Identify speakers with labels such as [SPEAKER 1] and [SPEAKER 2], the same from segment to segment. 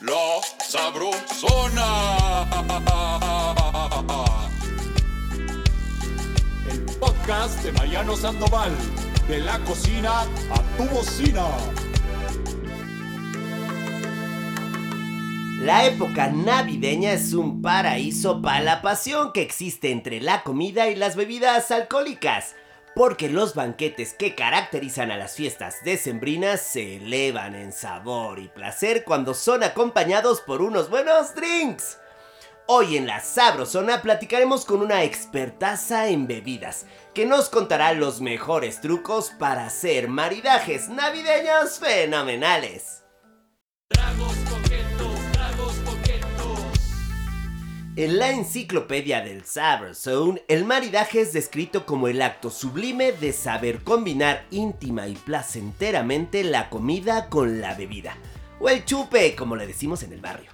[SPEAKER 1] La Sabrosona.
[SPEAKER 2] El podcast de Mariano Sandoval. De la cocina a tu bocina.
[SPEAKER 3] La época navideña es un paraíso para la pasión que existe entre la comida y las bebidas alcohólicas, porque los banquetes que caracterizan a las fiestas decembrinas se elevan en sabor y placer cuando son acompañados por unos buenos drinks. Hoy en la Sabrosona platicaremos con una expertaza en bebidas que nos contará los mejores trucos para hacer maridajes navideños fenomenales. En la enciclopedia del Saber Zone, el maridaje es descrito como el acto sublime de saber combinar íntima y placenteramente la comida con la bebida, o el chupe, como le decimos en el barrio.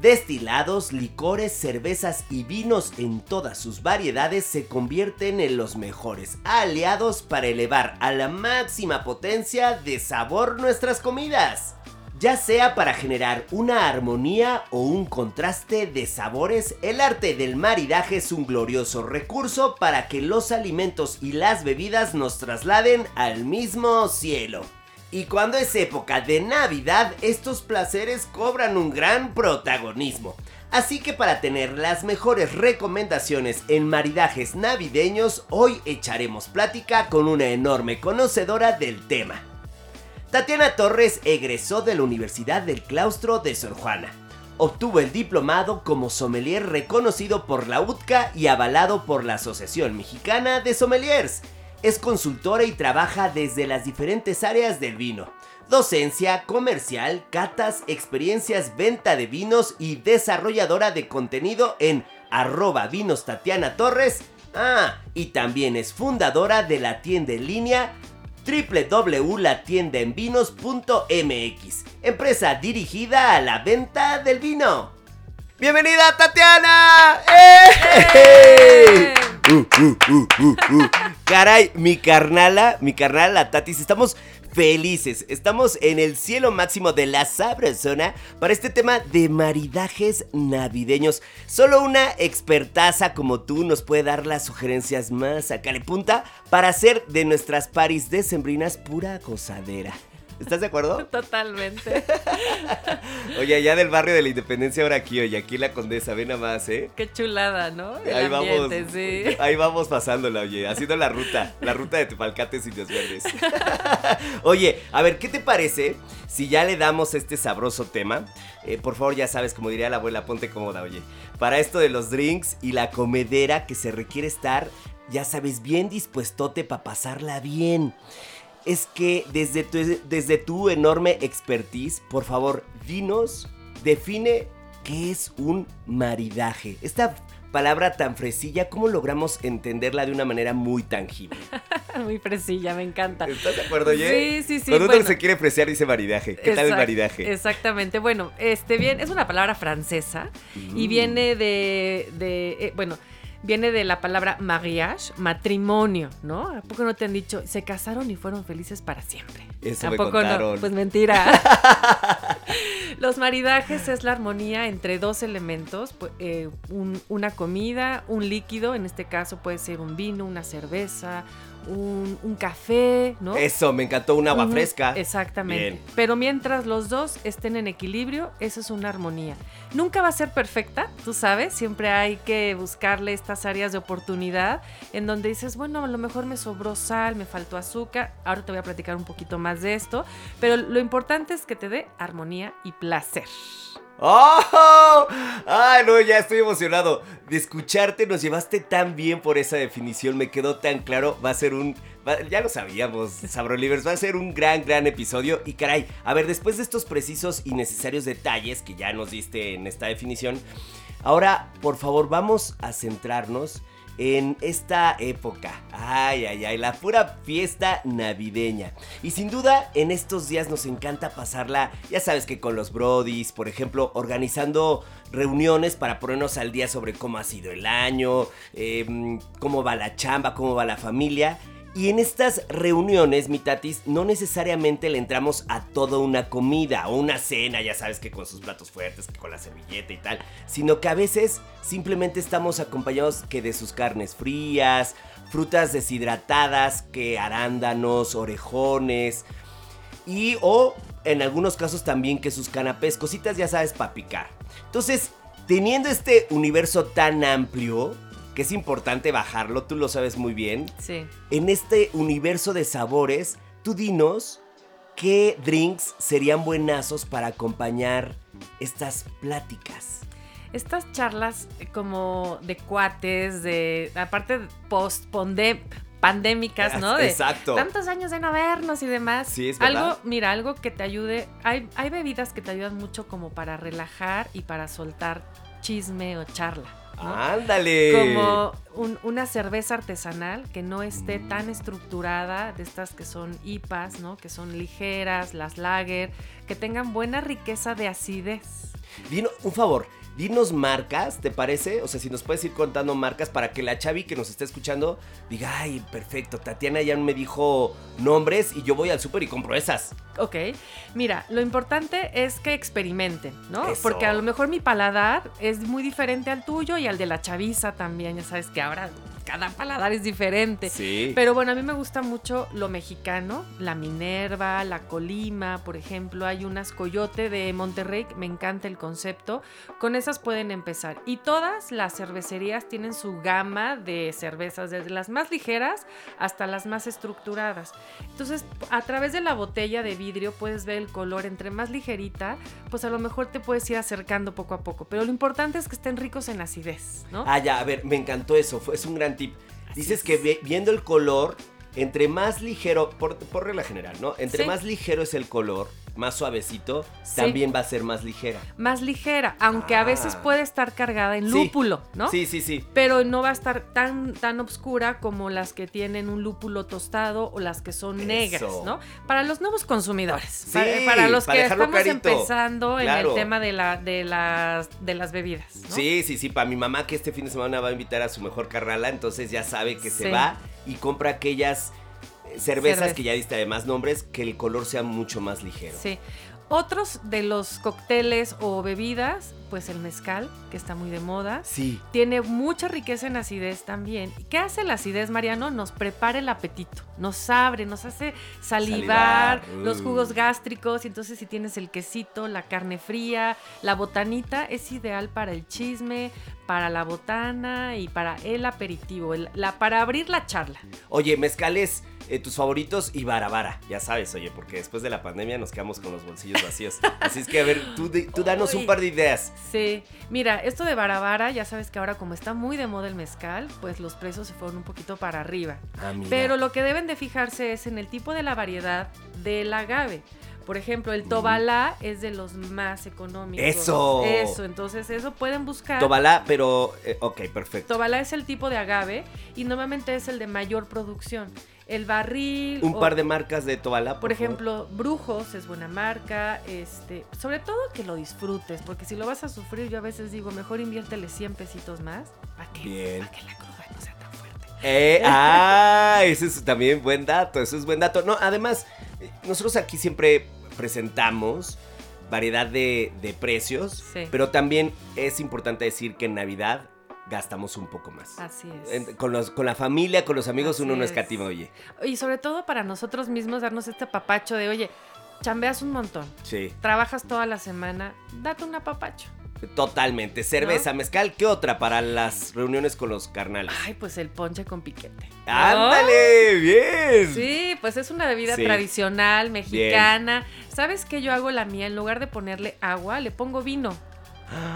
[SPEAKER 3] Destilados, licores, cervezas y vinos en todas sus variedades se convierten en los mejores aliados para elevar a la máxima potencia de sabor nuestras comidas ya sea para generar una armonía o un contraste de sabores, el arte del maridaje es un glorioso recurso para que los alimentos y las bebidas nos trasladen al mismo cielo. Y cuando es época de Navidad, estos placeres cobran un gran protagonismo. Así que para tener las mejores recomendaciones en maridajes navideños, hoy echaremos plática con una enorme conocedora del tema. Tatiana Torres egresó de la Universidad del Claustro de Sor Juana. Obtuvo el diplomado como sommelier reconocido por la UTCA y avalado por la Asociación Mexicana de Sommeliers. Es consultora y trabaja desde las diferentes áreas del vino. Docencia, comercial, catas, experiencias, venta de vinos y desarrolladora de contenido en arroba vinos Tatiana Torres. Ah, y también es fundadora de la tienda en línea www.latiendaenvinos.mx, empresa dirigida a la venta del vino. ¡Bienvenida Tatiana! ¡Eh! Uh, uh, uh, Caray, mi carnala, mi carnala Tatis, estamos felices. Estamos en el cielo máximo de la sabrosona para este tema de maridajes navideños. Solo una expertaza como tú nos puede dar las sugerencias más a punta para hacer de nuestras paris decembrinas pura gozadera. ¿Estás de acuerdo?
[SPEAKER 4] Totalmente.
[SPEAKER 3] oye, allá del barrio de la Independencia, ahora aquí, oye, aquí la Condesa, ve nada más, ¿eh?
[SPEAKER 4] Qué chulada, ¿no?
[SPEAKER 3] ahí vamos, sí. Ahí vamos pasándola, oye, haciendo la ruta, la ruta de Tepalcates y Dios Verdes. oye, a ver, ¿qué te parece si ya le damos este sabroso tema? Eh, por favor, ya sabes, como diría la abuela, ponte cómoda, oye. Para esto de los drinks y la comedera que se requiere estar, ya sabes, bien dispuestote para pasarla bien es que desde tu, desde tu enorme expertise, por favor, dinos, define qué es un maridaje. Esta palabra tan fresilla, ¿cómo logramos entenderla de una manera muy tangible?
[SPEAKER 4] muy fresilla, me encanta.
[SPEAKER 3] ¿Estás de acuerdo,
[SPEAKER 4] Sí, sí, sí.
[SPEAKER 3] Cuando uno se quiere fresear dice maridaje. ¿Qué tal el maridaje?
[SPEAKER 4] Exactamente. Bueno, este bien, es una palabra francesa y mm. viene de, de eh, bueno, viene de la palabra mariage, matrimonio, ¿no? ¿A poco no te han dicho, se casaron y fueron felices para siempre?
[SPEAKER 3] Eso ¿A poco no?
[SPEAKER 4] Pues mentira. Los maridajes es la armonía entre dos elementos, eh, una comida, un líquido, en este caso puede ser un vino, una cerveza, un, café, ¿no?
[SPEAKER 3] Eso, me encantó un agua fresca.
[SPEAKER 4] Exactamente. Pero mientras los dos estén en equilibrio, eso es una armonía. Nunca va a ser perfecta, tú sabes, siempre hay que buscarle estas áreas de oportunidad en donde dices, bueno, a lo mejor me sobró sal, me faltó azúcar, ahora te voy a platicar un poquito más de esto, pero lo importante es que te dé armonía y placer.
[SPEAKER 3] ¡Oh! ¡Ay, no! Ya estoy emocionado. De escucharte nos llevaste tan bien por esa definición. Me quedó tan claro. Va a ser un. ya lo sabíamos, Sabrolivers. Va a ser un gran, gran episodio. Y caray, a ver, después de estos precisos y necesarios detalles que ya nos diste en esta definición, ahora, por favor, vamos a centrarnos en esta época. Ay, ay, ay, la pura fiesta navideña. Y sin duda, en estos días nos encanta pasarla, ya sabes que con los brodis, por ejemplo, organizando reuniones para ponernos al día sobre cómo ha sido el año, em, cómo va la chamba, cómo va la familia. Y en estas reuniones, mi tatis, no necesariamente le entramos a toda una comida o una cena, ya sabes que con sus platos fuertes, que con la servilleta y tal, sino que a veces simplemente estamos acompañados que de sus carnes frías, frutas deshidratadas, que arándanos, orejones y o en algunos casos también que sus canapés, cositas ya sabes para picar. Entonces, teniendo este universo tan amplio, que es importante bajarlo, tú lo sabes muy bien.
[SPEAKER 4] Sí.
[SPEAKER 3] En este universo de sabores, tú dinos qué drinks serían buenazos para acompañar estas pláticas.
[SPEAKER 4] Estas charlas eh, como de cuates, de aparte post pandémicas, ¿no? De
[SPEAKER 3] Exacto.
[SPEAKER 4] Tantos años de no vernos y demás.
[SPEAKER 3] Sí, es verdad.
[SPEAKER 4] Algo, mira, algo que te ayude. Hay, hay bebidas que te ayudan mucho como para relajar y para soltar chisme o charla. ¿No?
[SPEAKER 3] Ándale.
[SPEAKER 4] Como un- una cerveza artesanal que no esté tan estructurada, de estas que son IPAs, ¿no? Que son ligeras, las lager, que tengan buena riqueza de acidez.
[SPEAKER 3] Dino, un favor, dinos marcas, ¿te parece? O sea, si nos puedes ir contando marcas para que la Chavi que nos está escuchando diga, ay, perfecto, Tatiana ya me dijo nombres y yo voy al súper y compro esas.
[SPEAKER 4] Ok, mira, lo importante es que experimenten, ¿no?
[SPEAKER 3] Eso.
[SPEAKER 4] Porque a lo mejor mi paladar es muy diferente al tuyo y al de la chaviza también, ya sabes que ahora cada paladar es diferente.
[SPEAKER 3] Sí.
[SPEAKER 4] Pero bueno, a mí me gusta mucho lo mexicano, la Minerva, la Colima, por ejemplo. Hay unas Coyote de Monterrey, me encanta el concepto. Con esas pueden empezar. Y todas las cervecerías tienen su gama de cervezas, desde las más ligeras hasta las más estructuradas. Entonces, a través de la botella de vidrio puedes ver el color. Entre más ligerita, pues a lo mejor te puedes ir acercando poco a poco. Pero lo importante es que estén ricos en acidez, ¿no?
[SPEAKER 3] Ah, ya, a ver, me encantó eso, fue, es un gran tip. Dices
[SPEAKER 4] es.
[SPEAKER 3] que viendo el color, entre más ligero, por, por regla general, ¿no? Entre
[SPEAKER 4] Sí.
[SPEAKER 3] más ligero es el color, más suavecito,
[SPEAKER 4] Sí.
[SPEAKER 3] también va a ser más ligera.
[SPEAKER 4] Más ligera, aunque a veces
[SPEAKER 3] Ah.
[SPEAKER 4] puede estar cargada en
[SPEAKER 3] Sí.
[SPEAKER 4] lúpulo, ¿no?
[SPEAKER 3] Sí, sí, sí.
[SPEAKER 4] pero no va a estar tan, tan oscura como las que tienen un lúpulo tostado o las que son
[SPEAKER 3] Eso.
[SPEAKER 4] negras, ¿no? Para los nuevos consumidores,
[SPEAKER 3] Sí,
[SPEAKER 4] para, para los
[SPEAKER 3] para
[SPEAKER 4] que estamos empezando en el tema de, la, de, las, de las bebidas, ¿no?
[SPEAKER 3] Sí, sí, sí, para mi mamá que este fin de semana va a invitar a su mejor carrala, entonces ya sabe que se va y compra aquellas eh, cervezas
[SPEAKER 4] Cerveza.
[SPEAKER 3] que ya diste además nombres, que el color sea mucho más ligero.
[SPEAKER 4] Sí. Otros de los cócteles o bebidas, pues el mezcal, que está muy de moda.
[SPEAKER 3] Sí.
[SPEAKER 4] Tiene mucha riqueza en acidez también. ¿Qué hace la acidez, Mariano? Nos prepara el apetito, nos abre, nos hace salivar,
[SPEAKER 3] Salivar,
[SPEAKER 4] los
[SPEAKER 3] uh.
[SPEAKER 4] jugos gástricos. Y entonces, si tienes el quesito, la carne fría, la botanita, es ideal para el chisme, para la botana y para el aperitivo, el- la, para abrir la charla.
[SPEAKER 3] Oye, mezcales, eh, tus favoritos y barabara, ya sabes, oye, porque después de la pandemia nos quedamos con los bolsillos vacíos. Así es que, a ver, tú, tú danos un par de ideas.
[SPEAKER 4] Sí, mira, esto de Barabara, ya sabes que ahora como está muy de moda el mezcal, pues los precios se fueron un poquito para arriba.
[SPEAKER 3] Ah, mira.
[SPEAKER 4] Pero lo que deben de fijarse es en el tipo de la variedad del agave. Por ejemplo, el tobalá es de los más económicos.
[SPEAKER 3] ¡Eso!
[SPEAKER 4] Eso, entonces eso pueden buscar.
[SPEAKER 3] Tobalá, pero, eh, ok, perfecto.
[SPEAKER 4] Tobalá es el tipo de agave y normalmente es el de mayor producción. El barril.
[SPEAKER 3] Un
[SPEAKER 4] o-
[SPEAKER 3] par de marcas de Tobalá,
[SPEAKER 4] por
[SPEAKER 3] favor.
[SPEAKER 4] ejemplo, Brujos es buena marca, este, sobre todo que lo disfrutes, porque si lo vas a sufrir, yo a veces digo, mejor inviértele 100 pesitos más para que,
[SPEAKER 3] Bien.
[SPEAKER 4] pa' que la cruda no sea tan fuerte.
[SPEAKER 3] Eh, ah, ese es también buen dato, eso es buen dato. No, además, eh, nosotros aquí siempre presentamos variedad de, de precios,
[SPEAKER 4] Sí.
[SPEAKER 3] pero también es importante decir que en Navidad gastamos un poco más.
[SPEAKER 4] Así es.
[SPEAKER 3] Con, los, con la familia, con los amigos,
[SPEAKER 4] Así
[SPEAKER 3] uno no
[SPEAKER 4] es.
[SPEAKER 3] escatima, oye.
[SPEAKER 4] Y sobre todo para nosotros mismos darnos este papacho de, oye, chambeas un montón,
[SPEAKER 3] Sí,
[SPEAKER 4] trabajas toda la semana, date un apapacho.
[SPEAKER 3] totalmente. Cerveza, mezcal, ¿qué otra para las reuniones con los carnales?
[SPEAKER 4] Ay, pues el ponche con piquete. ¿no?
[SPEAKER 3] ¡Ándale! ¡Bien!
[SPEAKER 4] Sí, pues es una bebida
[SPEAKER 3] Sí.
[SPEAKER 4] tradicional, mexicana. ¿Sabes qué yo hago la mía? En lugar de ponerle agua, le pongo vino.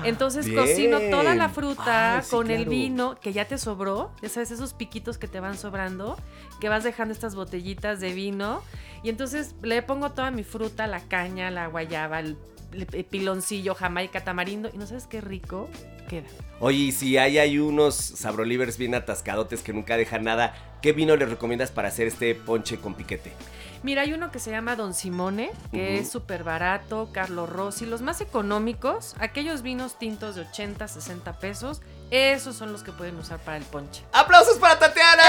[SPEAKER 4] Entonces
[SPEAKER 3] Bien.
[SPEAKER 4] cocino toda la fruta
[SPEAKER 3] Ah, sí,
[SPEAKER 4] con el vino que ya te sobró. Ya sabes, esos piquitos que te van sobrando, que vas dejando estas botellitas de vino. Y entonces le pongo toda mi fruta, la caña, la guayaba, el, el piloncillo, jamaica, tamarindo. Y no sabes qué rico queda.
[SPEAKER 3] Oye, y si hay, hay unos sabrolivers bien atascadotes que nunca dejan nada, ¿qué vino les recomiendas para hacer este ponche con piquete?
[SPEAKER 4] Mira, hay uno que se llama Don Simone, que es súper barato, Carlos Rossi, los más económicos, aquellos vinos tintos de 80, 60 pesos, esos son los que pueden usar para el ponche.
[SPEAKER 3] ¡Aplausos para Tatiana!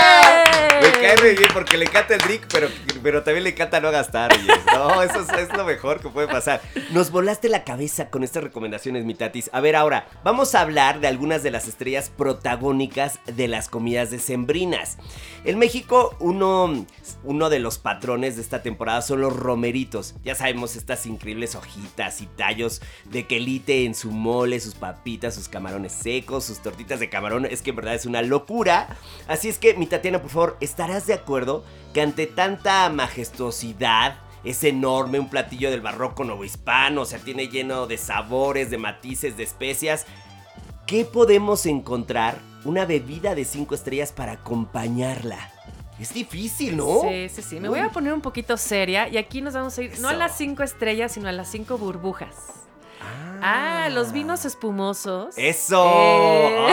[SPEAKER 3] Cae muy bien porque le encanta el drink, pero, pero también le encanta no gastar. No, eso es, lo mejor que puede pasar. Nos volaste la cabeza con estas recomendaciones, mi tatis. A ver, ahora, vamos a hablar de algunas de las estrellas protagónicas de las comidas decembrinas. En México, uno, uno de los patrones de esta temporada son los romeritos. Ya sabemos estas increíbles hojitas y tallos de quelite en su mole, sus papitas, sus camarones secos, sus tortitas de camarón. Es que en verdad es una locura. Así es que, mi Tatiana, por favor, ¿estarás de acuerdo que ante tanta majestuosidad, es enorme, un platillo del barroco novohispano, o sea, tiene lleno de sabores, de matices, de especias. ¿Qué podemos encontrar? Una bebida de 5 estrellas para acompañarla. Es difícil, ¿no?
[SPEAKER 4] Sí, sí, sí. Me voy a poner un poquito seria y aquí nos vamos a ir no a las cinco estrellas, sino a las cinco burbujas. Ah, los vinos espumosos.
[SPEAKER 3] ¡Eso!
[SPEAKER 4] Eh.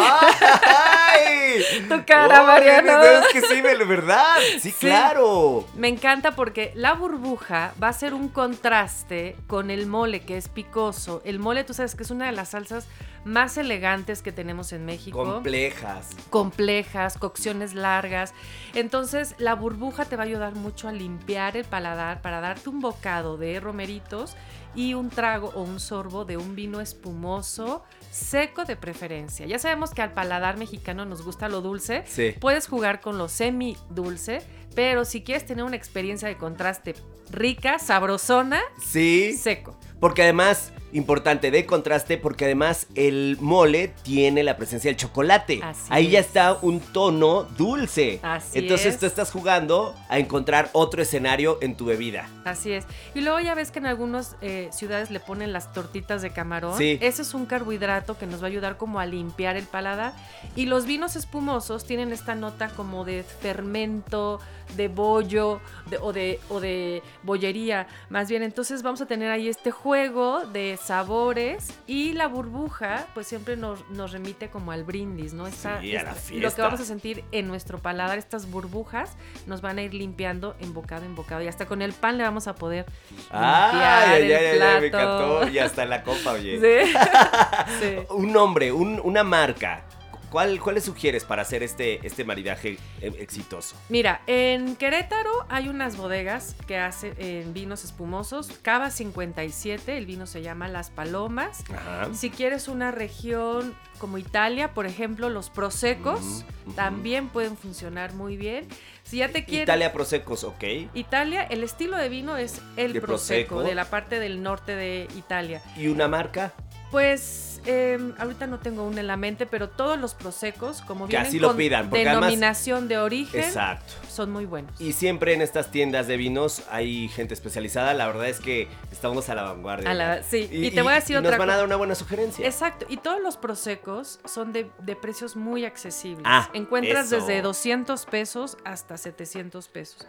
[SPEAKER 3] ¡Ay!
[SPEAKER 4] Tu cara, Mariano.
[SPEAKER 3] Es que sí, verdad. Sí, claro.
[SPEAKER 4] Me encanta porque la burbuja va a ser un contraste con el mole, que es picoso. El mole, tú sabes que es una de las salsas más elegantes que tenemos en México.
[SPEAKER 3] Complejas.
[SPEAKER 4] complejas, cocciones largas. Entonces, la burbuja te va a ayudar mucho a limpiar el paladar para darte un bocado de romeritos y un trago o un sorbo de un vino espumoso, seco de preferencia. Ya sabemos que al paladar mexicano nos gusta lo dulce.
[SPEAKER 3] Sí.
[SPEAKER 4] Puedes jugar con lo semi dulce, pero si quieres tener una experiencia de contraste rica, sabrosona,
[SPEAKER 3] Sí.
[SPEAKER 4] seco.
[SPEAKER 3] Porque además, importante de contraste, porque además el mole tiene la presencia del chocolate.
[SPEAKER 4] Así
[SPEAKER 3] Ahí ya
[SPEAKER 4] es.
[SPEAKER 3] está un tono dulce.
[SPEAKER 4] Así
[SPEAKER 3] Entonces
[SPEAKER 4] es.
[SPEAKER 3] tú estás jugando a encontrar otro escenario en tu bebida.
[SPEAKER 4] Así es. Y luego ya ves que en algunas eh, ciudades le ponen las tortitas de camarón.
[SPEAKER 3] Sí.
[SPEAKER 4] Ese es un carbohidrato que nos va a ayudar como a limpiar el paladar. Y los vinos espumosos tienen esta nota como de fermento, de bollo de- o, de, o de bollería. Más bien, entonces vamos a tener ahí este juego de sabores y la burbuja pues siempre nos, nos remite como al brindis, ¿no? Esta-
[SPEAKER 3] Sí, a la
[SPEAKER 4] esta- Lo
[SPEAKER 3] fiesta.
[SPEAKER 4] que vamos a sentir en nuestro paladar, estas burbujas, nos van a ir limpiando en bocado en bocado. Y hasta con el pan le vamos a poder
[SPEAKER 3] Ay,
[SPEAKER 4] limpiar
[SPEAKER 3] ay,
[SPEAKER 4] el
[SPEAKER 3] me encantó. Y hasta la copa, oye.
[SPEAKER 4] Sí. Sí.
[SPEAKER 3] Un nombre, un- una marca. ¿Cuál, ¿Cuál le sugieres para hacer este, este maridaje eh, exitoso?
[SPEAKER 4] Mira, en Querétaro hay unas bodegas que hacen en vinos espumosos. Cava 57, el vino se llama Las Palomas.
[SPEAKER 3] Ajá.
[SPEAKER 4] Si quieres una región como Italia, por ejemplo, los prosecos también pueden funcionar muy bien. Si ya te quieres
[SPEAKER 3] Italia Prosecos, ok.
[SPEAKER 4] Italia, el estilo de vino es el
[SPEAKER 3] El
[SPEAKER 4] prosecco,
[SPEAKER 3] Prosecco.
[SPEAKER 4] de la parte del norte de Italia.
[SPEAKER 3] ¿Y una marca?
[SPEAKER 4] Pues eh, ahorita no tengo una en la mente, pero todos los prosecos, como vienen
[SPEAKER 3] así lo
[SPEAKER 4] con
[SPEAKER 3] pidan, porque además-
[SPEAKER 4] denominación de origen,
[SPEAKER 3] Exacto.
[SPEAKER 4] son muy buenos.
[SPEAKER 3] Y siempre en estas tiendas de vinos hay gente especializada. La verdad es que estamos a la vanguardia.
[SPEAKER 4] A la- sí, y te voy a decir
[SPEAKER 3] y
[SPEAKER 4] otra
[SPEAKER 3] nos van a dar una buena sugerencia.
[SPEAKER 4] Exacto, y todos los prosecos son de, de precios muy accesibles.
[SPEAKER 3] Ah,
[SPEAKER 4] Encuentras
[SPEAKER 3] eso.
[SPEAKER 4] desde 200 pesos hasta 700 pesos.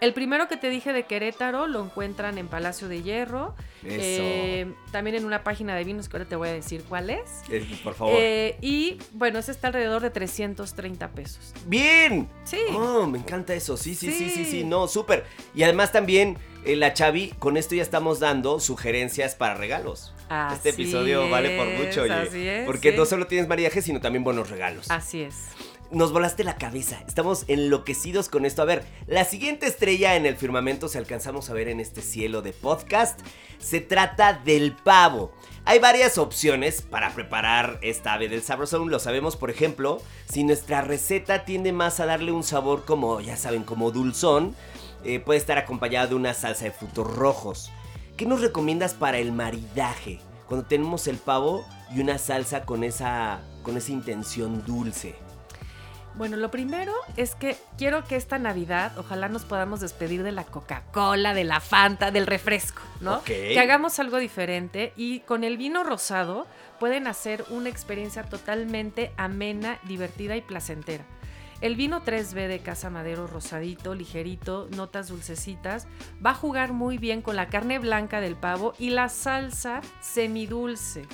[SPEAKER 4] El primero que te dije de Querétaro lo encuentran en Palacio de Hierro,
[SPEAKER 3] Eso.
[SPEAKER 4] eh, también en una página de vinos que ahora te voy a decir cuál es.
[SPEAKER 3] Eh, por favor.
[SPEAKER 4] Eh, y bueno, ese está alrededor de 330 pesos.
[SPEAKER 3] ¡Bien!
[SPEAKER 4] Sí.
[SPEAKER 3] Oh, me encanta eso. Sí, sí, sí, sí, sí.
[SPEAKER 4] Sí.
[SPEAKER 3] No, súper. Y además también, eh, la Chavi, con esto ya estamos dando sugerencias para regalos. este
[SPEAKER 4] Así
[SPEAKER 3] episodio vale por mucho, oye.
[SPEAKER 4] así es,
[SPEAKER 3] porque
[SPEAKER 4] sí.
[SPEAKER 3] no solo tienes maridaje, sino también buenos regalos.
[SPEAKER 4] Así es.
[SPEAKER 3] Nos volaste la cabeza. Estamos enloquecidos con esto. A ver, la siguiente estrella en el firmamento, si alcanzamos a ver en este cielo de podcast, se trata del pavo. Hay varias opciones para preparar esta ave del Sabrosón. Lo sabemos, por ejemplo, si nuestra receta tiende más a darle un sabor como, ya saben, como dulzón, eh, puede estar acompañada de una salsa de frutos rojos. ¿Qué nos recomiendas para el maridaje? Cuando tenemos el pavo y una salsa con esa, con esa intención dulce.
[SPEAKER 4] Bueno, lo primero es que quiero que esta Navidad, ojalá nos podamos despedir de la Coca-Cola, de la Fanta, del refresco, ¿no?
[SPEAKER 3] Ok.
[SPEAKER 4] Que hagamos algo diferente y con el vino rosado pueden hacer una experiencia totalmente amena, divertida y placentera. El vino 3B de Casa Madero rosadito, ligerito, notas dulcecitas, va a jugar muy bien con la carne blanca del pavo y la salsa semidulce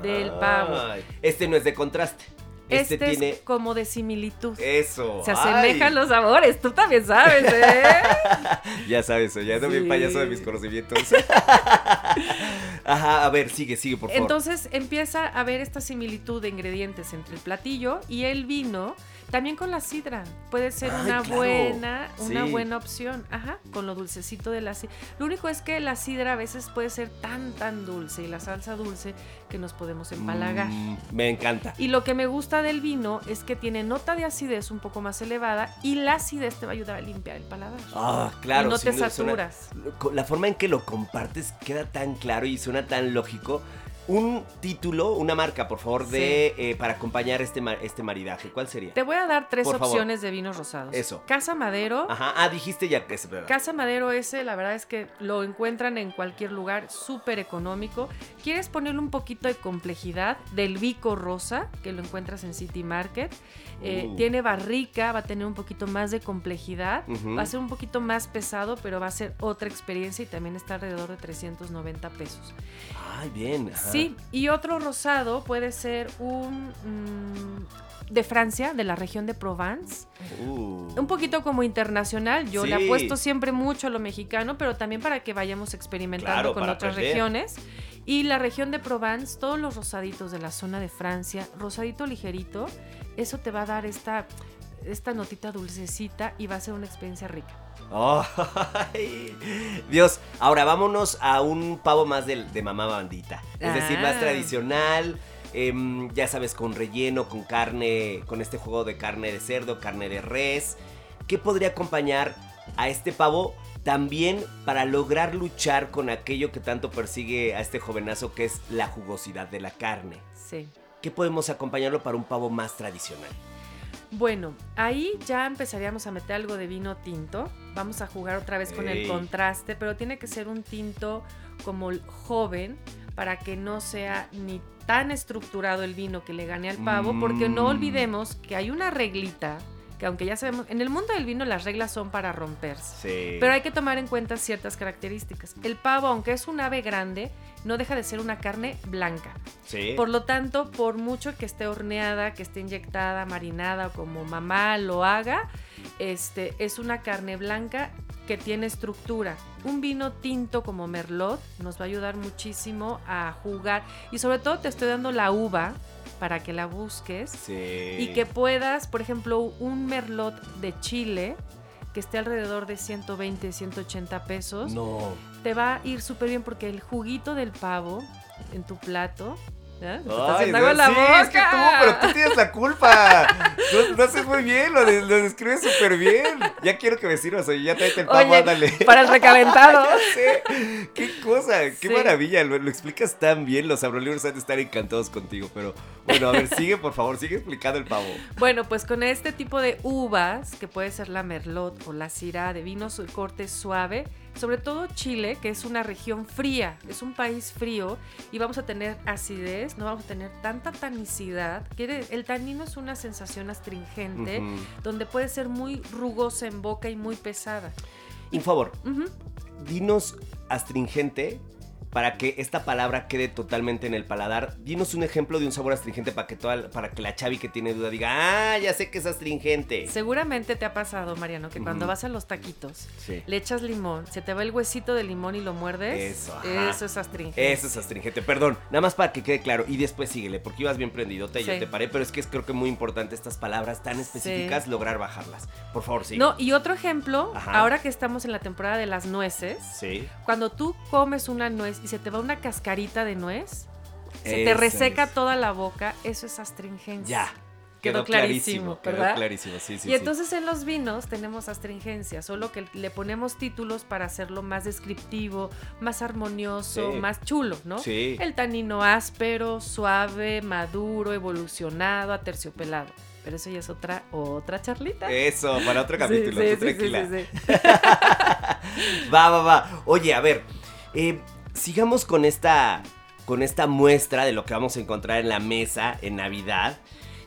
[SPEAKER 4] del pavo.
[SPEAKER 3] Ay, Este no es de contraste. Este,
[SPEAKER 4] Este,
[SPEAKER 3] tiene
[SPEAKER 4] es como de similitud.
[SPEAKER 3] eso.
[SPEAKER 4] Se
[SPEAKER 3] Ay,
[SPEAKER 4] asemejan los sabores, tú también sabes, ¿eh?
[SPEAKER 3] Ya sabes, ya bien
[SPEAKER 4] Sí.
[SPEAKER 3] payaso de mis conocimientos. Ajá, a ver, sigue, sigue, por favor.
[SPEAKER 4] Entonces empieza a haber esta similitud de ingredientes entre el platillo y el vino También con la sidra. Puede ser
[SPEAKER 3] Ay,
[SPEAKER 4] una
[SPEAKER 3] claro.
[SPEAKER 4] buena, una
[SPEAKER 3] Sí.
[SPEAKER 4] buena opción. Ajá, con lo dulcecito de la sidra. Lo único es que la sidra a veces puede ser tan, tan dulce y la salsa dulce que nos podemos empalagar.
[SPEAKER 3] Mm, me encanta.
[SPEAKER 4] Y lo que me gusta del vino es que tiene nota de acidez un poco más elevada y la acidez te va a ayudar a limpiar el paladar.
[SPEAKER 3] Ah, claro.
[SPEAKER 4] y no te
[SPEAKER 3] suena-
[SPEAKER 4] saturas.
[SPEAKER 3] la forma en que lo compartes queda tan claro y suena tan lógico. Un título, una marca, por favor, de eh, para acompañar este, ma- este maridaje. ¿Cuál sería?
[SPEAKER 4] Te voy a dar tres
[SPEAKER 3] Por favor.
[SPEAKER 4] opciones de vinos rosados.
[SPEAKER 3] Eso.
[SPEAKER 4] Casa Madero.
[SPEAKER 3] Ajá, ah, dijiste ya que es verdad.
[SPEAKER 4] Casa Madero ese, la verdad es que lo encuentran en cualquier lugar, súper económico. ¿Quieres ponerle un poquito de complejidad? Del Vico Rosa, que lo encuentras en City Market. Eh,
[SPEAKER 3] Uh.
[SPEAKER 4] Tiene barrica, va a tener un poquito más de complejidad. Va a ser un poquito más pesado, pero va a ser otra experiencia y también está alrededor de 390 pesos.
[SPEAKER 3] Ay, bien. ajá.
[SPEAKER 4] Sí, y otro rosado puede ser un... mm, de Francia, de la región de Provence.
[SPEAKER 3] Uh.
[SPEAKER 4] Un poquito como internacional, yo le apuesto siempre mucho a lo mexicano, pero también para que vayamos experimentando
[SPEAKER 3] Claro,
[SPEAKER 4] con otras
[SPEAKER 3] aprender.
[SPEAKER 4] regiones. Y la región de Provence, todos los rosaditos de la zona de Francia, rosadito ligerito, eso te va a dar esta, esta notita dulcecita y va a ser una experiencia rica.
[SPEAKER 3] Ay, Dios, ahora vámonos a un pavo más de, de mamá bandita. Es decir, más
[SPEAKER 4] Ah.
[SPEAKER 3] tradicional. em, ya sabes, con relleno, con carne, con este juego de carne de cerdo, carne de res. ¿Qué podría acompañar a este pavo también para lograr luchar con aquello que tanto persigue a este jovenazo que es la jugosidad de la carne?
[SPEAKER 4] Sí.
[SPEAKER 3] ¿Qué podemos acompañarlo para un pavo más tradicional?
[SPEAKER 4] Bueno, ahí ya empezaríamos a meter algo de vino tinto. Vamos a jugar otra vez con
[SPEAKER 3] Ey.
[SPEAKER 4] el contraste, pero tiene que ser un tinto como el joven para que no sea ni tan estructurado el vino que le gane al pavo, porque no
[SPEAKER 3] Mm.
[SPEAKER 4] olvidemos que hay una reglita, que aunque ya sabemos, en el mundo del vino las reglas son para romperse.
[SPEAKER 3] Sí.
[SPEAKER 4] Pero hay que tomar en cuenta ciertas características. El pavo, aunque es un ave grande, no deja de ser una carne blanca.
[SPEAKER 3] Sí.
[SPEAKER 4] Por lo tanto, por mucho que esté horneada, que esté inyectada, marinada, como mamá lo haga, este, es una carne blanca que tiene estructura. Un vino tinto como Merlot nos va a ayudar muchísimo a jugar. Y sobre todo te estoy dando la uva para que la busques
[SPEAKER 3] Sí.
[SPEAKER 4] y que puedas, por ejemplo, un Merlot de Chile que esté alrededor de 120, 180 pesos
[SPEAKER 3] No.
[SPEAKER 4] te va a ir súper bien porque el juguito del pavo en tu plato. está
[SPEAKER 3] Ay,
[SPEAKER 4] en la
[SPEAKER 3] sí,
[SPEAKER 4] boca.
[SPEAKER 3] es que tú, pero tú tienes la culpa. Tú lo haces muy bien, lo, de- lo describes súper bien. Ya quiero que me sirvas, oye, ya tráete el pavo,
[SPEAKER 4] Oye,
[SPEAKER 3] ándale.
[SPEAKER 4] para el recalentado.
[SPEAKER 3] Ya sé. Qué cosa, qué
[SPEAKER 4] Sí.
[SPEAKER 3] maravilla. Lo, lo explicas tan bien. Los abrolibros han de estar encantados contigo. Pero bueno, a ver, sigue, por favor, sigue explicando el pavo.
[SPEAKER 4] Bueno, pues con este tipo de uvas, que puede ser la Merlot o la Syrah, de vinos de corte suave, sobre todo Chile, que es una región fría, es un país frío, y vamos a tener acidez, no vamos a tener tanta tanicidad. El tanino es una sensación astringente, donde puede ser muy rugosa en boca y muy pesada.
[SPEAKER 3] Un favor, dinos astringente para que esta palabra quede totalmente en el paladar. Dinos un ejemplo de un sabor astringente para que, toda, para que la chavi que tiene duda diga, ah, ya sé que es astringente.
[SPEAKER 4] Seguramente te ha pasado, Mariano, que cuando vas a los taquitos,
[SPEAKER 3] Sí.
[SPEAKER 4] le echas limón, se te va el huesito de limón y lo muerdes.
[SPEAKER 3] Eso, ajá.
[SPEAKER 4] Eso es astringente.
[SPEAKER 3] Eso es astringente, perdón, nada más para que quede claro y después síguele, porque ibas bien prendidota y yo te paré, pero es que es creo que muy importante estas palabras tan específicas lograr bajarlas. Por favor, sí.
[SPEAKER 4] No, y otro ejemplo,
[SPEAKER 3] Ajá.
[SPEAKER 4] ahora que estamos en la temporada de las nueces,
[SPEAKER 3] Sí.
[SPEAKER 4] cuando tú comes una nuez y se te va una cascarita de nuez, se te reseca
[SPEAKER 3] es.
[SPEAKER 4] toda la boca, eso es astringencia.
[SPEAKER 3] Ya.
[SPEAKER 4] Quedó clarísimo,
[SPEAKER 3] Quedó
[SPEAKER 4] ¿verdad?
[SPEAKER 3] clarísimo, sí, sí.
[SPEAKER 4] y entonces en los vinos tenemos astringencia, solo que le ponemos títulos para hacerlo más descriptivo, más armonioso,
[SPEAKER 3] Sí.
[SPEAKER 4] más chulo, ¿no?
[SPEAKER 3] Sí.
[SPEAKER 4] El tanino áspero, suave, maduro, evolucionado, aterciopelado. Pero eso ya es otra, otra charlita.
[SPEAKER 3] Eso, para otro capítulo,
[SPEAKER 4] Sí,
[SPEAKER 3] tú
[SPEAKER 4] sí, sí,
[SPEAKER 3] tranquila.
[SPEAKER 4] sí, sí.
[SPEAKER 3] Va, va, va. Oye, a ver, eh, sigamos con esta, con esta muestra de lo que vamos a encontrar en la mesa en Navidad.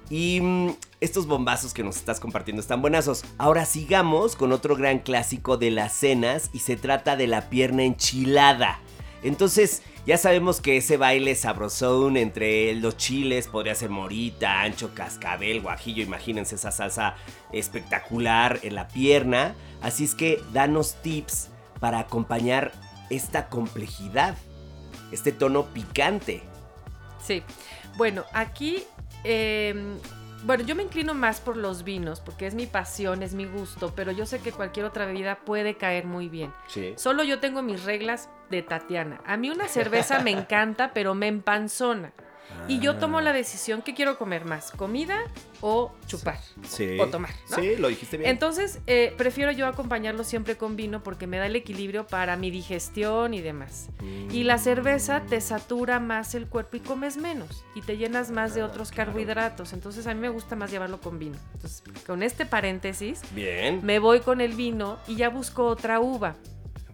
[SPEAKER 3] Y mm, estos bombazos que nos estás compartiendo están buenazos. Ahora sigamos con otro gran clásico de las cenas y se trata de la pierna enchilada. Entonces, ya sabemos que ese baile sabrosón entre los chiles podría ser morita, ancho, cascabel, guajillo. Imagínense esa salsa espectacular en la pierna. Así es que danos tips para acompañar esta complejidad, este tono picante.
[SPEAKER 4] Sí. Bueno, aquí eh, bueno, yo me inclino más por los vinos, porque es mi pasión, es mi gusto, pero yo sé que cualquier otra bebida puede caer muy bien.
[SPEAKER 3] Sí.
[SPEAKER 4] Solo yo tengo mis reglas de Tatiana. A mí una cerveza me encanta, pero me empanzona. Y yo tomo la decisión que quiero comer más, comida o chupar
[SPEAKER 3] Sí.
[SPEAKER 4] o tomar. ¿no?
[SPEAKER 3] Sí, lo dijiste bien.
[SPEAKER 4] Entonces, eh, prefiero yo acompañarlo siempre con vino porque me da el equilibrio para mi digestión y demás. Y la cerveza te satura más el cuerpo y comes menos y te llenas más de otros carbohidratos. Entonces, a mí me gusta más llevarlo con vino. Entonces, con este paréntesis,
[SPEAKER 3] Bien.
[SPEAKER 4] me voy con el vino y ya busco otra uva.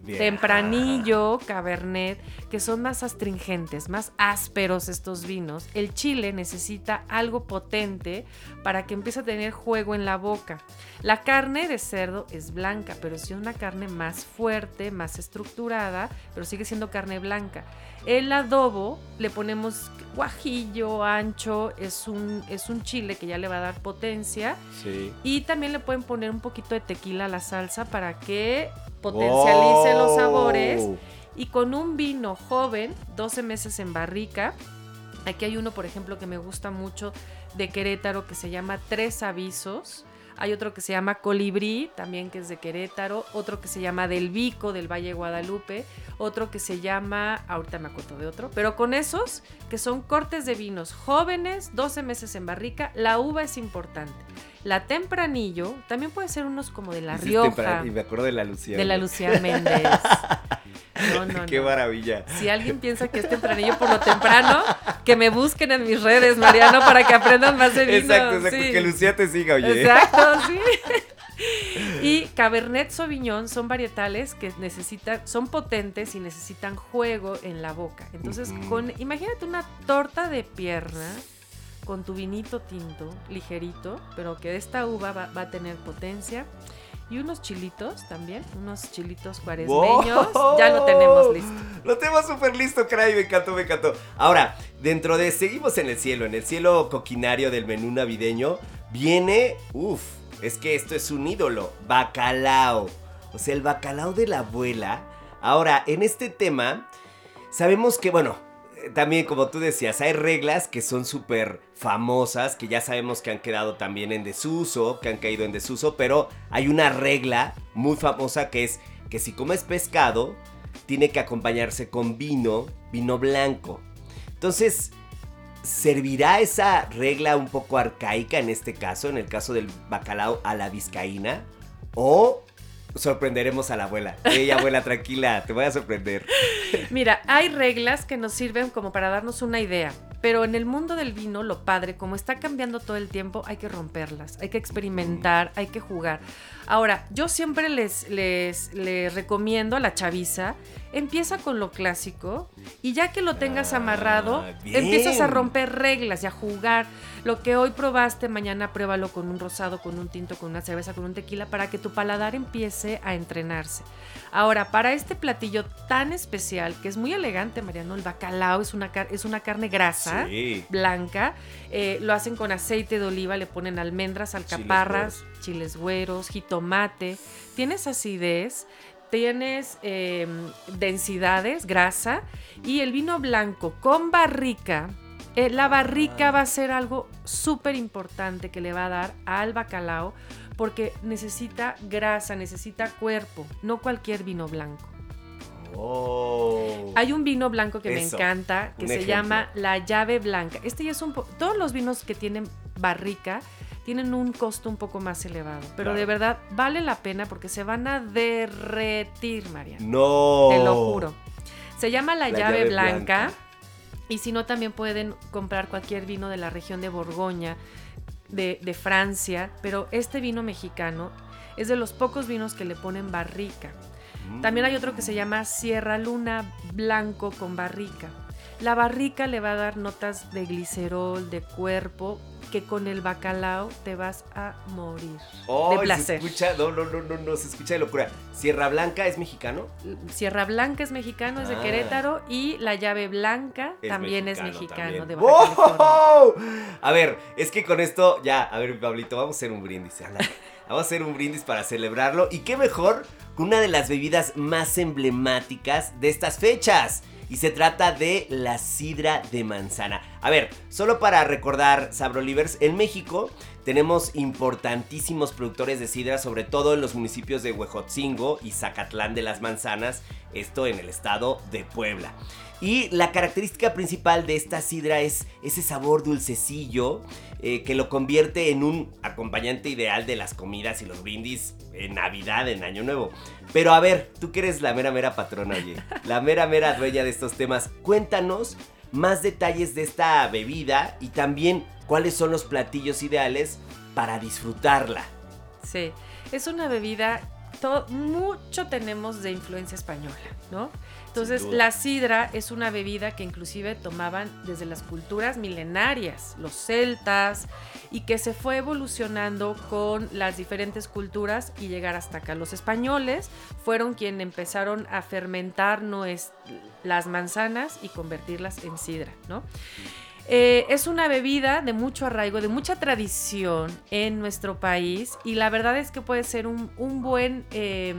[SPEAKER 3] Bien.
[SPEAKER 4] Tempranillo, Cabernet, que son más astringentes, más ásperos estos vinos. El chile necesita algo potente para que empiece a tener juego en la boca. La carne de cerdo es blanca, pero es una carne más fuerte, más estructurada, pero sigue siendo carne blanca. El adobo le ponemos guajillo, ancho, es un, es un chile que ya le va a dar potencia.
[SPEAKER 3] Sí.
[SPEAKER 4] Y también le pueden poner un poquito de tequila a la salsa para que potencialice los sabores. Y con un vino joven, 12 meses en barrica. Aquí hay uno, por ejemplo, que me gusta mucho de Querétaro que se llama Tres Avisos. Hay otro que se llama Colibrí, también que es de Querétaro. Otro que se llama Del Vico, del Valle de Guadalupe. Otro que se llama, ahorita me acuerdo de otro. Pero con esos, que son cortes de vinos jóvenes, 12 meses en barrica, la uva es importante. La Tempranillo, también puede ser unos como de La Rioja,
[SPEAKER 3] Y me acuerdo de la Lucía.
[SPEAKER 4] de la Lucía Méndez. No, no,
[SPEAKER 3] Qué
[SPEAKER 4] no.
[SPEAKER 3] maravilla.
[SPEAKER 4] Si alguien piensa que es tempranillo por lo temprano, que me busquen en mis redes, Mariano, para que aprendan más de vino.
[SPEAKER 3] Exacto, exacto.
[SPEAKER 4] Sí.
[SPEAKER 3] Que Lucía te siga, oye.
[SPEAKER 4] Exacto, sí. Y Cabernet Sauvignon son varietales que necesitan, son potentes y necesitan juego en la boca. Entonces, con, imagínate una torta de pierna con tu vinito tinto, ligerito, pero que esta uva va, va a tener potencia. Y unos chilitos también, unos chilitos cuaresmeños.
[SPEAKER 3] ¡Wow!
[SPEAKER 4] Ya lo tenemos listo.
[SPEAKER 3] Lo tenemos súper listo, caray, me encantó, me encantó. Ahora, dentro de Seguimos en el cielo, en el cielo coquinario del menú navideño, viene, uff, es que esto es un ídolo, bacalao. O sea, el bacalao de la abuela. Ahora, en este tema, sabemos que, bueno, también como tú decías, hay reglas que son súper famosas, que ya sabemos que han quedado también en desuso, que han caído en desuso, pero hay una regla muy famosa que es que si comes pescado, tiene que acompañarse con vino, vino blanco. Entonces, ¿servirá esa regla un poco arcaica en este caso, en el caso del bacalao a la vizcaína? ¿O sorprenderemos a la abuela? Ey, abuela, tranquila, te voy a sorprender.
[SPEAKER 4] Mira, hay reglas que nos sirven como para darnos una idea, pero en el mundo del vino, lo padre, como está cambiando todo el tiempo, hay que romperlas, hay que experimentar, hay que jugar. Ahora, yo siempre les, les, les recomiendo a la chaviza, empieza con lo clásico y ya que lo tengas
[SPEAKER 3] Ah,
[SPEAKER 4] amarrado,
[SPEAKER 3] bien.
[SPEAKER 4] empiezas a romper reglas y a jugar. Lo que hoy probaste, mañana pruébalo con un rosado, con un tinto, con una cerveza, con un tequila, para que tu paladar empiece a entrenarse. Ahora, para este platillo tan especial, que es muy elegante, Mariano, el bacalao es una, es una carne grasa,
[SPEAKER 3] Sí.
[SPEAKER 4] blanca, eh, lo hacen con aceite de oliva, le ponen almendras, alcaparras, chiles güeros, jitomate, tienes acidez, tienes eh, densidades, grasa, y el vino blanco con barrica. eh, la barrica va a ser algo súper importante que le va a dar al bacalao porque necesita grasa, necesita cuerpo, no cualquier vino blanco.
[SPEAKER 3] Oh.
[SPEAKER 4] Hay un vino blanco que
[SPEAKER 3] Eso,
[SPEAKER 4] me encanta que se
[SPEAKER 3] ejemplo.
[SPEAKER 4] llama La Llave Blanca. Este ya es un todos los vinos que tienen barrica tienen un costo un poco más elevado, pero
[SPEAKER 3] Claro.
[SPEAKER 4] de verdad vale la pena porque se van a derretir, María.
[SPEAKER 3] No.
[SPEAKER 4] Te lo juro. Se llama La,
[SPEAKER 3] La
[SPEAKER 4] llave,
[SPEAKER 3] Llave
[SPEAKER 4] blanca,
[SPEAKER 3] Blanca.
[SPEAKER 4] y si no también pueden comprar cualquier vino de la región de Borgoña, de, de Francia, pero este vino mexicano es de los pocos vinos que le ponen barrica.
[SPEAKER 3] Mm.
[SPEAKER 4] También hay otro que se llama Sierra Luna Blanco con barrica. La barrica le va a dar notas de glicerol, de cuerpo, que con el bacalao te vas a morir
[SPEAKER 3] Oh,
[SPEAKER 4] de
[SPEAKER 3] Se
[SPEAKER 4] placer.
[SPEAKER 3] escucha, no, no, no, no, no, se escucha de locura. Sierra Blanca es mexicano.
[SPEAKER 4] Sierra Blanca es mexicano, es de
[SPEAKER 3] Ah.
[SPEAKER 4] Querétaro y la llave blanca
[SPEAKER 3] Es
[SPEAKER 4] también es
[SPEAKER 3] mexicano también.
[SPEAKER 4] de Baja.
[SPEAKER 3] ¡Wow! A ver, es que con esto, ya, a ver, Pablito, vamos a hacer un brindis. ándale. Vamos a hacer un brindis para celebrarlo. Y qué mejor con una de las bebidas más emblemáticas de estas fechas. Y se trata de la sidra de manzana. A ver, solo para recordar, Sabrolivers, en México tenemos importantísimos productores de sidra, sobre todo en los municipios de Huejotzingo y Zacatlán de las Manzanas, esto en el estado de Puebla. Y la característica principal de esta sidra es ese sabor dulcecillo eh, que lo convierte en un acompañante ideal de las comidas y los brindis en Navidad, en Año Nuevo. Pero a ver, tú que eres la mera mera patrona, oye, la mera mera dueña de estos temas, cuéntanos más detalles de esta bebida y también cuáles son los platillos ideales para disfrutarla.
[SPEAKER 4] Sí, es una bebida, todo, mucho tenemos de influencia española, ¿no? Entonces, la sidra es una bebida que inclusive tomaban desde las culturas milenarias, los celtas, y que se fue evolucionando con las diferentes culturas y llegar hasta acá. Los españoles fueron quienes empezaron a fermentar las manzanas y convertirlas en sidra, ¿no? Eh, es una bebida de mucho arraigo, de mucha tradición en nuestro país y la verdad es que puede ser un, un buen eh,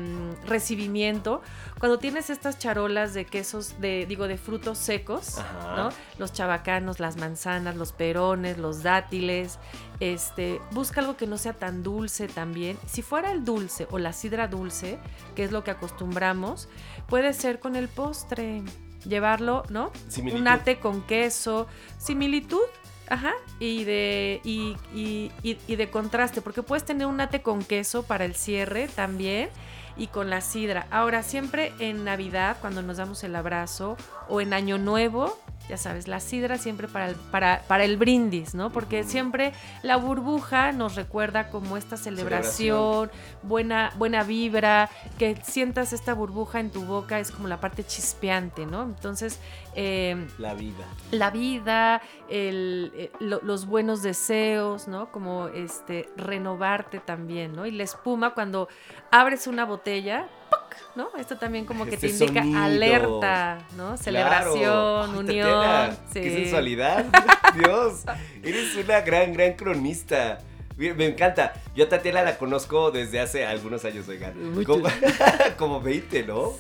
[SPEAKER 4] recibimiento cuando tienes estas charolas de quesos, de, digo, de frutos secos,
[SPEAKER 3] Ajá.
[SPEAKER 4] ¿no? Los chabacanos, las manzanas, los perones, los dátiles. Este, busca algo que no sea tan dulce también. Si fuera el dulce o la sidra dulce, que es lo que acostumbramos, puede ser con el postre. Llevarlo, ¿no?
[SPEAKER 3] Similitud.
[SPEAKER 4] Un ate con queso. Similitud. Ajá. Y de, y, y- y- y de contraste, porque puedes tener un ate con queso para el cierre también y con la sidra. Ahora, siempre en Navidad, cuando nos damos el abrazo, o en Año Nuevo, ya sabes, la sidra siempre para el, para, para el brindis, ¿no? Porque siempre la burbuja nos recuerda como esta celebración, buena, buena vibra, que sientas esta burbuja en tu boca, es como la parte chispeante, ¿no? Entonces, eh,
[SPEAKER 3] La vida.
[SPEAKER 4] la vida, el, eh, lo- los buenos deseos, ¿no? Como este renovarte también, ¿no? Y la espuma cuando abres una botella, ¡puc! ¿No? Esto también como que te
[SPEAKER 3] Ese
[SPEAKER 4] indica
[SPEAKER 3] sonido.
[SPEAKER 4] alerta, ¿no? Celebración,
[SPEAKER 3] Claro. Ay,
[SPEAKER 4] unión. Sí.
[SPEAKER 3] Qué sensualidad. Dios, eres una gran, gran cronista. Me encanta. Yo a Tatiana la conozco desde hace algunos años, oigan. Como, como 20, ¿no?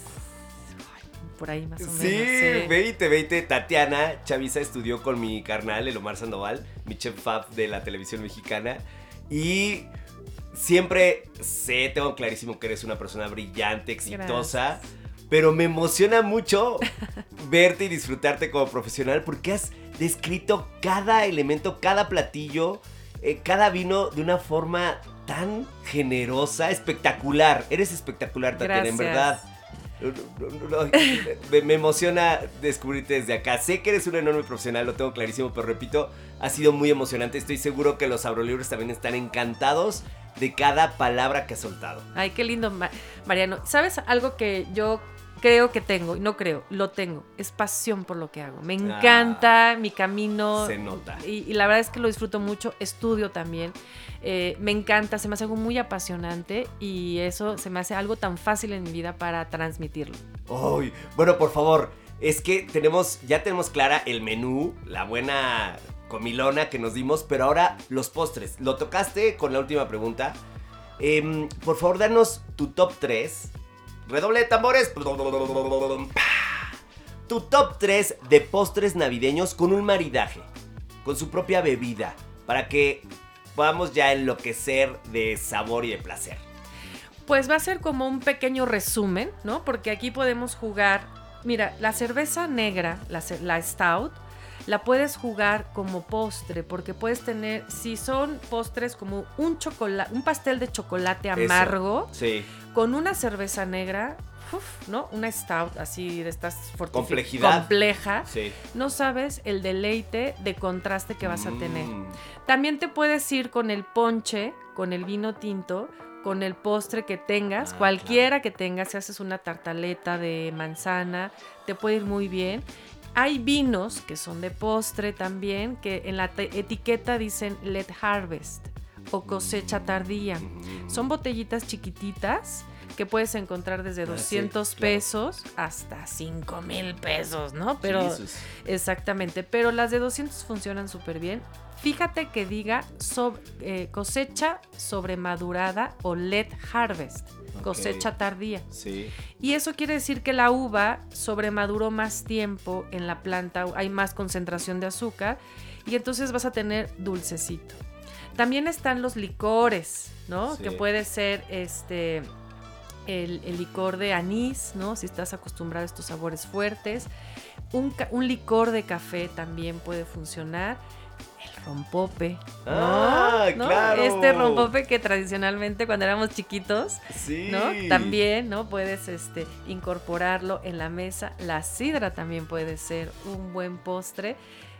[SPEAKER 4] Por ahí más o menos.
[SPEAKER 3] Sí, 20, 20. Tatiana Chavisa estudió con mi carnal, el Omar Sandoval, mi chef fab de la televisión mexicana. Y siempre sé, tengo clarísimo que eres una persona brillante, exitosa. Pero me emociona mucho verte y disfrutarte como profesional porque has descrito cada elemento, cada platillo, eh, cada vino de una forma tan generosa, espectacular. Eres espectacular, Tatiana, en verdad. Me, me emociona descubrirte desde acá. Sé que eres un enorme profesional, lo tengo clarísimo, pero repito, ha sido muy emocionante. Estoy seguro que los abrolibros también están encantados de cada palabra que has soltado.
[SPEAKER 4] Ay, qué lindo, Ma- Mariano. ¿Sabes algo que yo creo que tengo? y No creo, lo tengo. Es pasión por lo que hago. Me encanta mi camino.
[SPEAKER 3] Ah. Se nota.
[SPEAKER 4] Y, y la verdad es que lo disfruto mucho. Estudio también. Eh, me encanta, se me hace algo muy apasionante y eso se me hace algo tan fácil en mi vida para transmitirlo.
[SPEAKER 3] Uy, bueno, por favor, es que tenemos, ya tenemos clara el menú, la buena comilona que nos dimos, pero ahora los postres. Lo tocaste con la última pregunta. Em, por favor, danos tu top 3. Redoble de tambores. Tu top 3 de postres navideños con un maridaje, con su propia bebida, para que podamos ya enloquecer de sabor y de placer.
[SPEAKER 4] Pues va a ser como un pequeño resumen, ¿no? Porque aquí podemos jugar. Mira, la cerveza negra, la, stout, la puedes jugar como postre, porque puedes tener, si son postres como un chocolate, un pastel de chocolate amargo,
[SPEAKER 3] Sí.
[SPEAKER 4] con una cerveza negra, uf, ¿no? Una stout así de estas
[SPEAKER 3] Complejidad.
[SPEAKER 4] compleja.
[SPEAKER 3] Sí.
[SPEAKER 4] No sabes el deleite de contraste que vas a tener.
[SPEAKER 3] Mm.
[SPEAKER 4] También te puedes ir con el ponche, con el vino tinto, con el postre que tengas,
[SPEAKER 3] Ah,
[SPEAKER 4] cualquiera que tengas, si haces una tartaleta de manzana, te puede ir muy bien. Hay vinos que son de postre también, que en la etiqueta dicen Let Harvest o cosecha tardía.
[SPEAKER 3] Mm.
[SPEAKER 4] Son botellitas chiquititas que puedes encontrar desde
[SPEAKER 3] Ah, sí,
[SPEAKER 4] 200
[SPEAKER 3] claro.
[SPEAKER 4] pesos hasta 5 mil pesos, ¿no? Pero
[SPEAKER 3] Jesus.
[SPEAKER 4] Exactamente, pero las de 200 funcionan súper bien. Fíjate que diga eh, cosecha sobremadurada o let harvest. cosecha tardía.
[SPEAKER 3] Sí.
[SPEAKER 4] Y eso quiere decir que la uva sobremaduró más tiempo en la planta, hay más concentración de azúcar y entonces vas a tener dulcecito. También están los licores, ¿no?
[SPEAKER 3] Sí.
[SPEAKER 4] Que puede ser este el, el licor de anís, ¿no? Si estás acostumbrado a estos sabores fuertes. Un licor de café también puede funcionar. El rompope. ¿no?
[SPEAKER 3] Ah,
[SPEAKER 4] ¿No?
[SPEAKER 3] claro.
[SPEAKER 4] Este rompope que tradicionalmente cuando éramos chiquitos
[SPEAKER 3] Sí.
[SPEAKER 4] ¿no? También, ¿no? Puedes este, incorporarlo en la mesa. La sidra también puede ser un buen postre.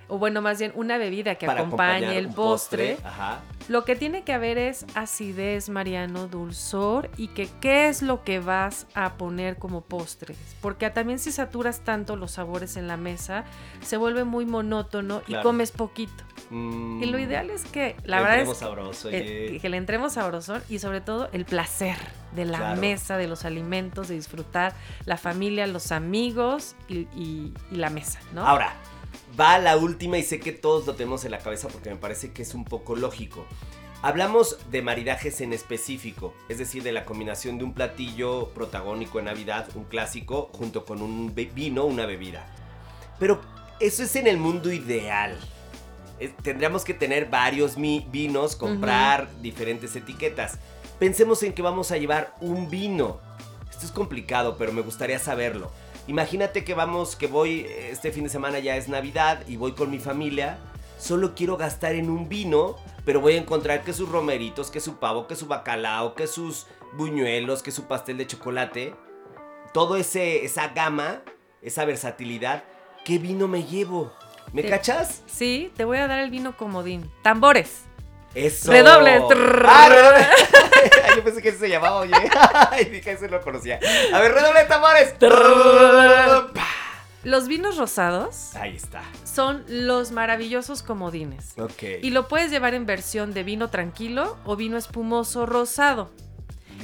[SPEAKER 4] O bueno, más bien una bebida que
[SPEAKER 3] Para
[SPEAKER 4] acompañe el postre.
[SPEAKER 3] Ajá.
[SPEAKER 4] Lo que tiene que haber es acidez, Mariano, dulzor y que qué es lo que vas a poner como postre. Porque también si saturas tanto los sabores en la mesa, se vuelve muy monótono
[SPEAKER 3] Claro.
[SPEAKER 4] y comes poquito.
[SPEAKER 3] Mm,
[SPEAKER 4] Y lo ideal es que, la
[SPEAKER 3] le
[SPEAKER 4] verdad
[SPEAKER 3] entremos
[SPEAKER 4] es
[SPEAKER 3] sabroso,
[SPEAKER 4] eh,
[SPEAKER 3] oye.
[SPEAKER 4] que le entremos sabrosón y sobre todo el placer de la
[SPEAKER 3] Claro.
[SPEAKER 4] mesa, de los alimentos, de disfrutar la familia, los amigos y, y- y la mesa, ¿no?
[SPEAKER 3] Ahora, va la última y sé que todos lo tenemos en la cabeza porque me parece que es un poco lógico. Hablamos de maridajes en específico, es decir, de la combinación de un platillo protagónico en Navidad, un clásico, junto con un vino, una bebida. Pero eso es en el mundo ideal. Es- tendríamos que tener varios vinos, comprar diferentes etiquetas. Pensemos en que vamos a llevar un vino. Esto es complicado, pero me gustaría saberlo. Imagínate que vamos, que voy, este fin de semana ya es Navidad y voy con mi familia. Solo quiero gastar en un vino, pero voy a encontrar que sus romeritos, que su pavo, que su bacalao, que sus buñuelos, que su pastel de chocolate. Todo ese, esa gama, esa versatilidad. ¿Qué vino me llevo? ¿Me cachas?
[SPEAKER 4] Sí, te voy a dar el vino comodín. Tambores.
[SPEAKER 3] Eso.
[SPEAKER 4] Redoble.
[SPEAKER 3] Ah, redoble. Yo pensé que ese se llamaba, oye. Ay, dije, ese lo conocía. A ver, redoble de tambores.
[SPEAKER 4] Los vinos rosados
[SPEAKER 3] Ahí está.
[SPEAKER 4] son los maravillosos comodines.
[SPEAKER 3] Ok.
[SPEAKER 4] Y lo puedes llevar en versión de vino tranquilo o vino espumoso rosado.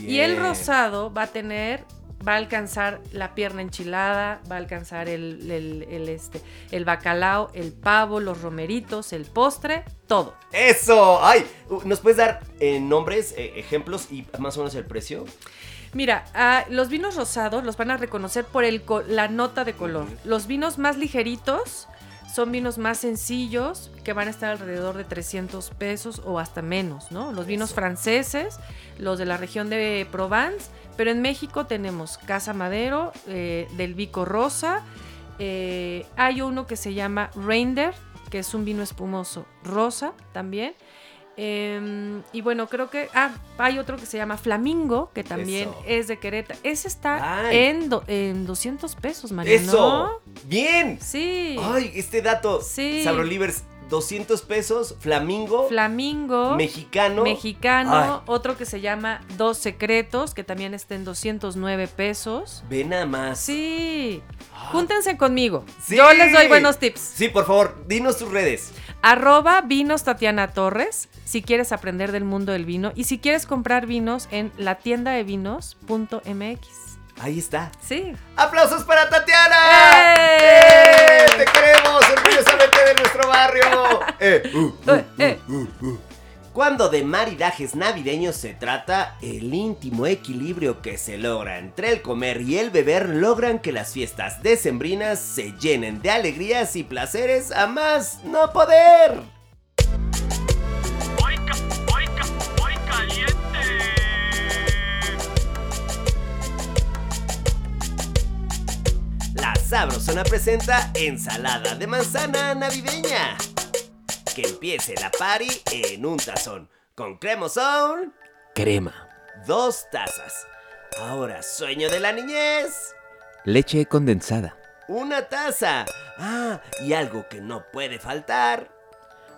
[SPEAKER 4] Y el rosado va a tener, va a alcanzar la pierna enchilada, va a alcanzar el, el- el, este, el bacalao, el pavo, los romeritos, el postre, todo.
[SPEAKER 3] ¡Eso! ¡Ay! uh, ¿Nos puedes dar eh, nombres, eh, ejemplos y más o menos el precio?
[SPEAKER 4] Mira, ah, los vinos rosados los van a reconocer por el la nota de color. Los vinos más ligeritos son vinos más sencillos que van a estar alrededor de 300 pesos o hasta menos, ¿no? Los vinos franceses, los de la región de Provence, pero en México tenemos Casa Madero, eh, del Vico Rosa, eh, hay uno que se llama Reindeer, que es un vino espumoso rosa también. Em, y bueno, creo que. Ah, hay otro que se llama Flamingo, que también
[SPEAKER 3] Eso.
[SPEAKER 4] es de Querétaro. Ese está
[SPEAKER 3] Ay.
[SPEAKER 4] en, do- en 200 pesos, Mariano.
[SPEAKER 3] ¡Eso! ¡Bien!
[SPEAKER 4] Sí.
[SPEAKER 3] ¡Ay! Este dato.
[SPEAKER 4] Sí.
[SPEAKER 3] Sabrolivers, 200 pesos, flamingo,
[SPEAKER 4] Flamingo.
[SPEAKER 3] mexicano.
[SPEAKER 4] Mexicano,
[SPEAKER 3] Ay.
[SPEAKER 4] otro que se llama Dos Secretos, que también está en 209 pesos.
[SPEAKER 3] Ve nada más.
[SPEAKER 4] Sí.
[SPEAKER 3] Ah.
[SPEAKER 4] Júntense conmigo.
[SPEAKER 3] Sí.
[SPEAKER 4] Yo les doy buenos tips.
[SPEAKER 3] Sí, por favor, dinos tus redes.
[SPEAKER 4] Arroba vinos Tatiana Torres, si quieres aprender del mundo del vino y si quieres comprar vinos en la tienda de vinos.mx.
[SPEAKER 3] Ahí está.
[SPEAKER 4] Sí.
[SPEAKER 3] ¡Aplausos para Tatiana!
[SPEAKER 4] ¡Eh!
[SPEAKER 3] ¡Eh! ¡Te queremos orgullosamente de nuestro barrio! Eh, uh, uh, uh. Cuando de maridajes navideños se trata, el íntimo equilibrio que se logra entre el comer y el beber logran que las fiestas decembrinas se llenen de alegrías y placeres a más no poder. Sabrosona presenta ensalada de manzana navideña. Que empiece la party en un tazón. Con cremosón,
[SPEAKER 5] Crema.
[SPEAKER 3] dos tazas. Ahora sueño de la niñez,
[SPEAKER 5] Leche condensada.
[SPEAKER 3] una taza. Ah, y algo que no puede faltar,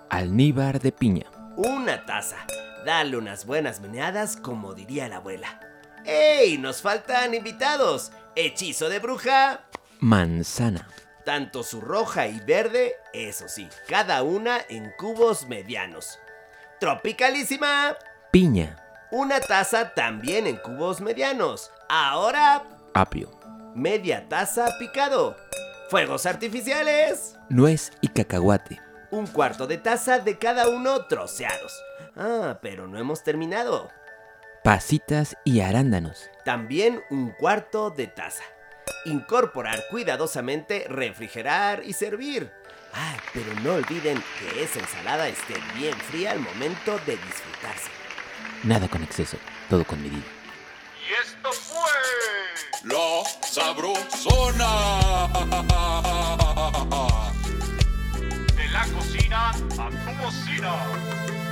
[SPEAKER 5] Alníbar de piña.
[SPEAKER 3] una taza. Dale unas buenas meneadas como diría la abuela. ¡Ey! Nos faltan invitados. Hechizo de bruja,
[SPEAKER 5] Manzana.
[SPEAKER 3] tanto su roja y verde, eso sí, cada una en cubos medianos. Tropicalísima,
[SPEAKER 5] Piña.
[SPEAKER 3] una taza también en cubos medianos. Ahora,
[SPEAKER 5] Apio.
[SPEAKER 3] media taza picado. Fuegos artificiales,
[SPEAKER 5] Nuez y cacahuate.
[SPEAKER 3] un cuarto de taza de cada uno troceados. Ah, pero no hemos terminado.
[SPEAKER 5] Pasitas y arándanos.
[SPEAKER 3] También un cuarto de taza. Incorporar cuidadosamente, refrigerar y servir. Ah, pero no olviden que esa ensalada esté bien fría al momento de disfrutarse.
[SPEAKER 5] Nada con exceso, todo con medida.
[SPEAKER 6] Y esto fue
[SPEAKER 1] La Sabrosona.
[SPEAKER 6] de la cocina a tu bocina.